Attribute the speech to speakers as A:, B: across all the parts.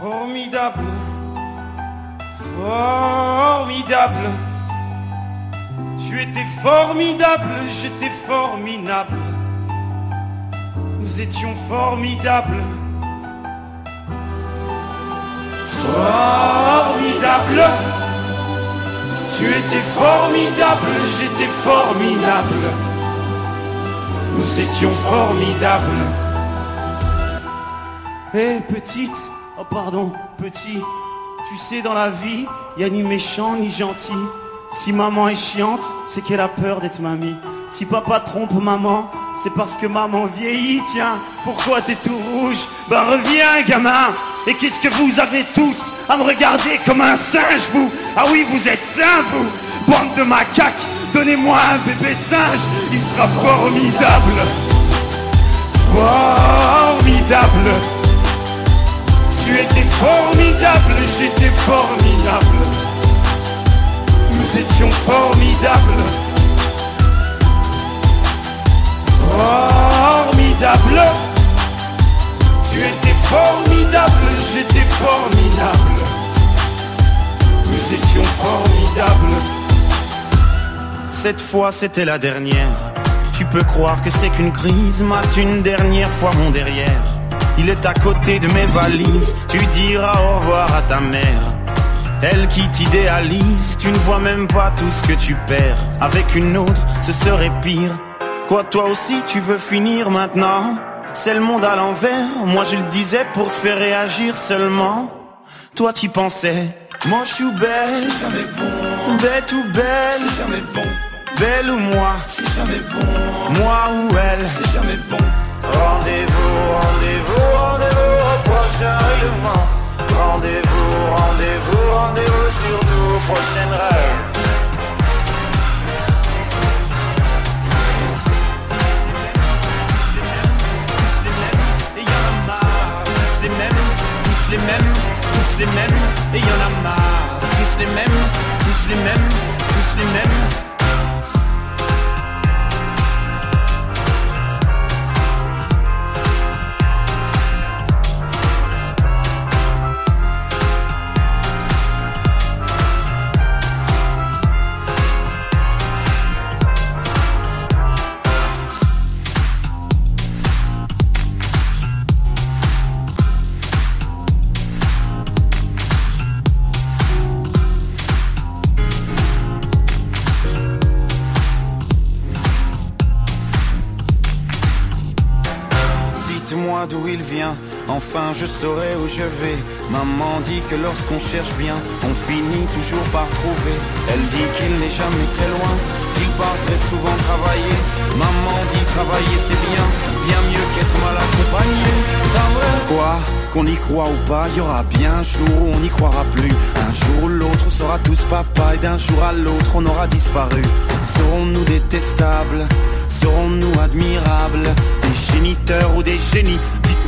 A: Formidable, formidable. Tu étais formidable, j'étais formidable. Nous étions formidables. Formidable. Tu étais formidable, j'étais formidable. Nous étions formidables. Hé petite, pardon, petit, tu sais dans la vie, y a ni méchant ni gentil. Si maman est chiante, c'est qu'elle a peur d'être mamie. Si papa trompe maman, c'est parce que maman vieillit, tiens. Pourquoi t'es tout rouge? Ben reviens gamin. Et qu'est-ce que vous avez tous à me regarder comme un singe, vous? Ah oui, vous êtes sains, vous. Bande de macaques, donnez-moi un bébé singe, il sera formidable Formidable Tu étais formidable, j'étais formidable. Nous étions formidables. Formidable. Tu étais formidable, j'étais formidable. Nous étions formidables. Cette fois c'était la dernière. Tu peux croire que c'est qu'une crise Mate une dernière fois mon derrière Il est à côté de mes valises Tu diras au revoir à ta mère elle qui t'idéalise, tu ne vois même pas tout ce que tu perds. Avec une autre, ce serait pire. Quoi, toi aussi, tu veux finir maintenant? C'est le monde à l'envers. Moi, je le disais pour te faire réagir seulement. Toi, tu pensais, moi, je suis belle.
B: C'est jamais bon.
A: Bête ou belle.
B: C'est jamais bon.
A: Belle ou moi.
B: C'est jamais bon.
A: Moi ou elle.
B: C'est jamais bon.
A: Rendez-vous, rendez-vous, rendez-vous au prochain règlement. Rendez-vous, rendez-vous, rendez-vous surtout prochaine rêve. Tous les mêmes, tous les mêmes, tous les mêmes, et y en a marre. Tous les mêmes, tous les mêmes, tous les mêmes. Enfin je saurai où je vais. Maman dit que lorsqu'on cherche bien, on finit toujours par trouver. Elle dit qu'il n'est jamais très loin, qu'il part très souvent travailler. Maman dit travailler c'est bien, bien mieux qu'être mal accompagné. Quoi qu'on y croit ou pas, il y aura bien un jour où on n'y croira plus. Un jour ou l'autre, on sera tous papa et d'un jour à l'autre, on aura disparu. Serons-nous détestables? Serons-nous admirables? Des géniteurs ou des génies?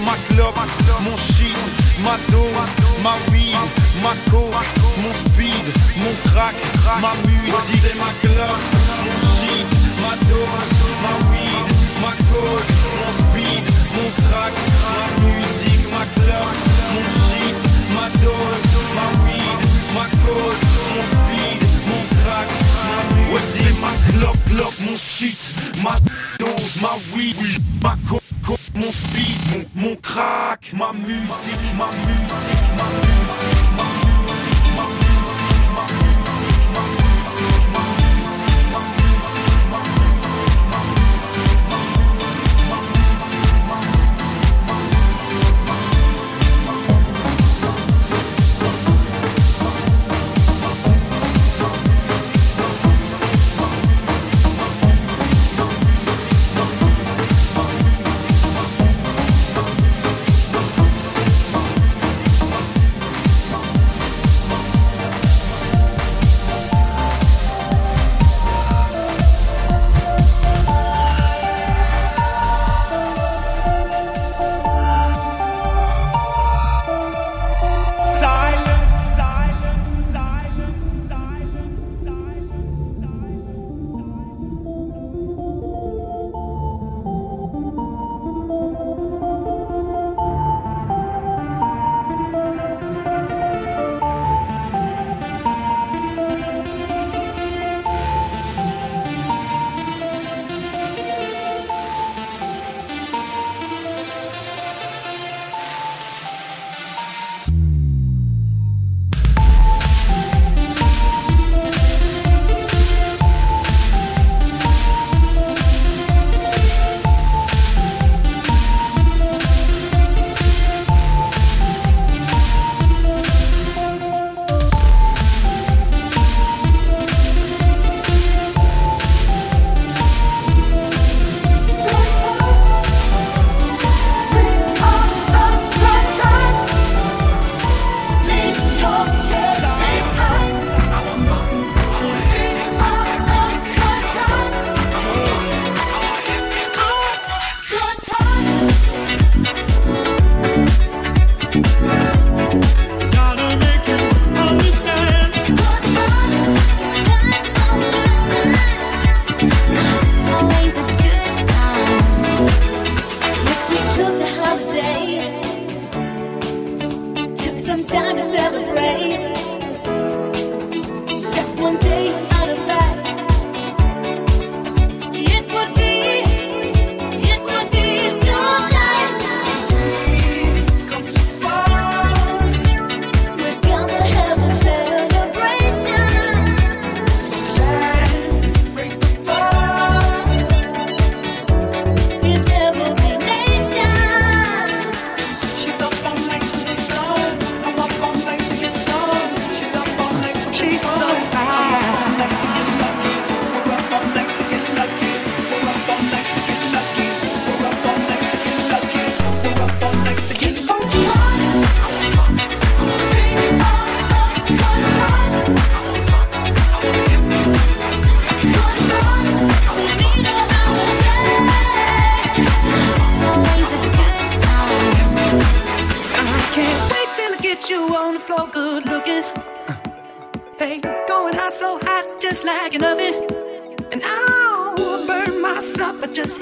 A: ma clope, mon shit, ma dose, ma weed, ma coke, mon speed, mon crack, ma musique, c'est ma clope, mon shit, ma dose, ma weed, ma coke, mon speed, mon crack, ma musique, ma clope, mon shit, ma dose, ma weed, ma coke, mon speed, mon crack, ma musique, c'est ma clope, clope, mon shit, ma dose, ma weed, ma coke mon speed, mon, mon crack, ma musique, ma
B: musique, ma musique, ma musique.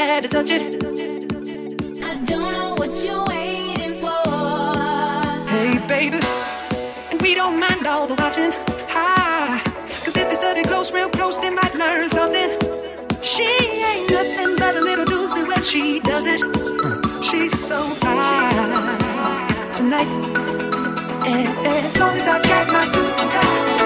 B: had to touch it. I don't know what you're waiting for. Hey, baby. And we
C: don't mind all the watching. Hi.
D: Cause if they study close, real close, they might learn something. She ain't nothing but a
B: little doozy when she does it. She's so fine tonight. And as long as I got my suit and tie.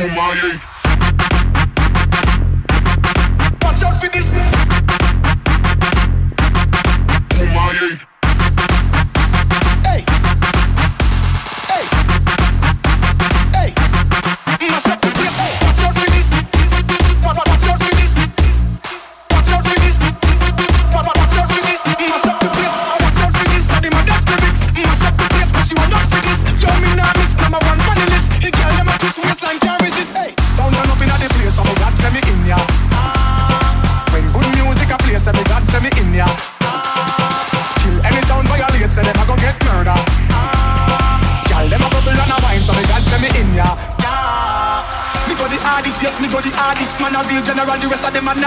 E: Kumaye.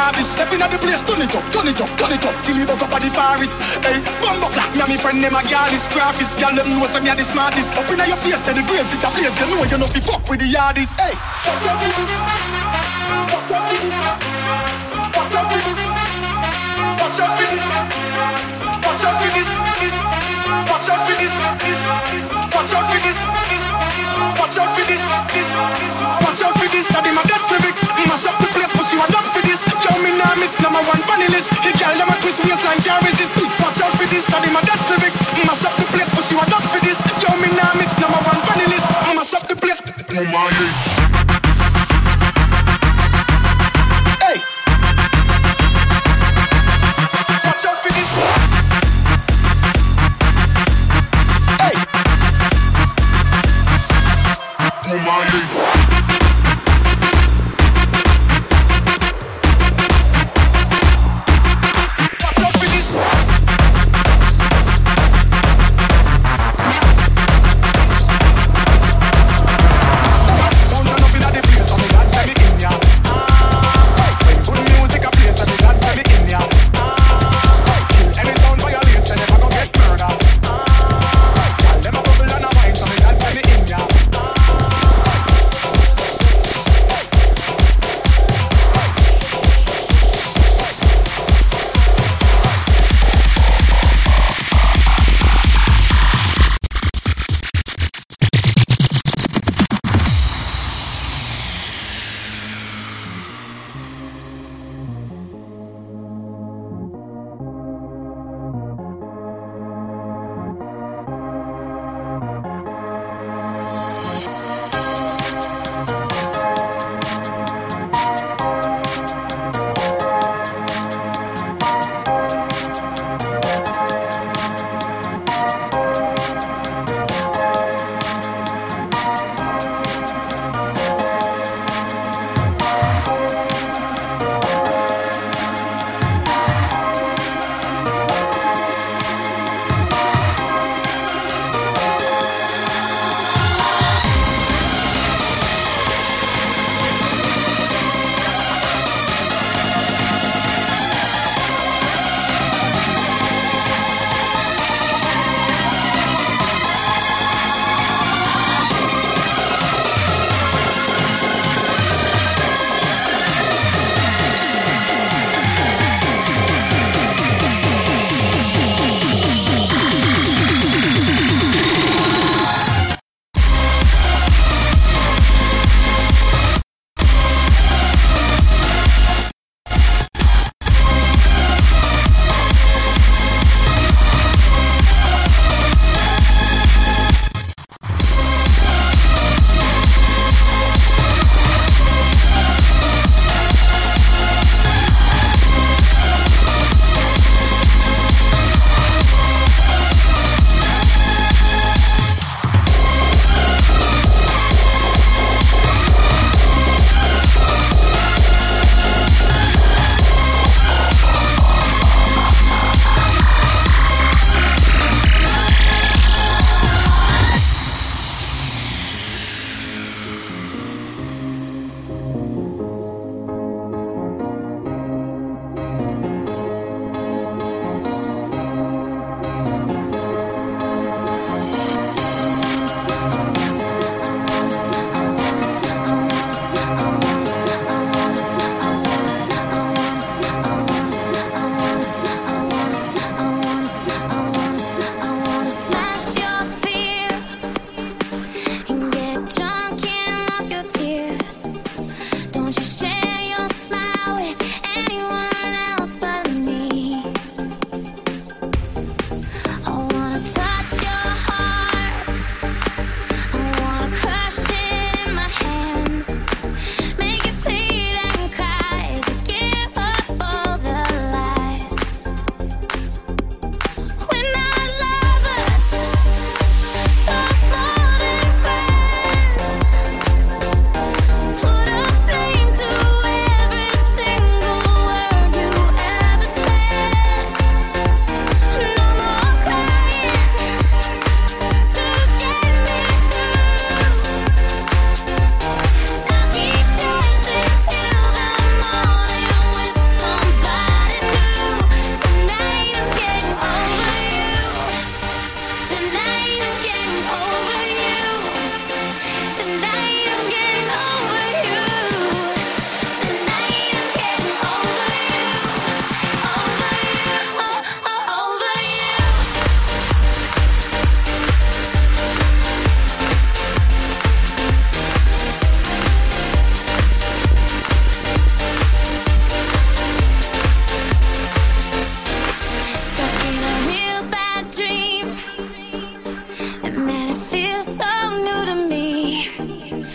D: Novice Step in the place, turn it up, turn it up, turn it up. Till me buck up at the forest. Hey, bumbo clap, me and me friend them a gallus Graphist, girl them know some me a the smartest. Up in your face, say the grades it a place You know you know fi fuck with the hardest Hey. Watch out for this. Watch out for this Watch out for this Watch out for this Watch out for this Watch out for this. I Mash up the place up for this. Me number one The girl twist waistline can't resist. Watch out for this. I Mash up the place up for this. Me number one Mash up the place. Oh my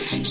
D: She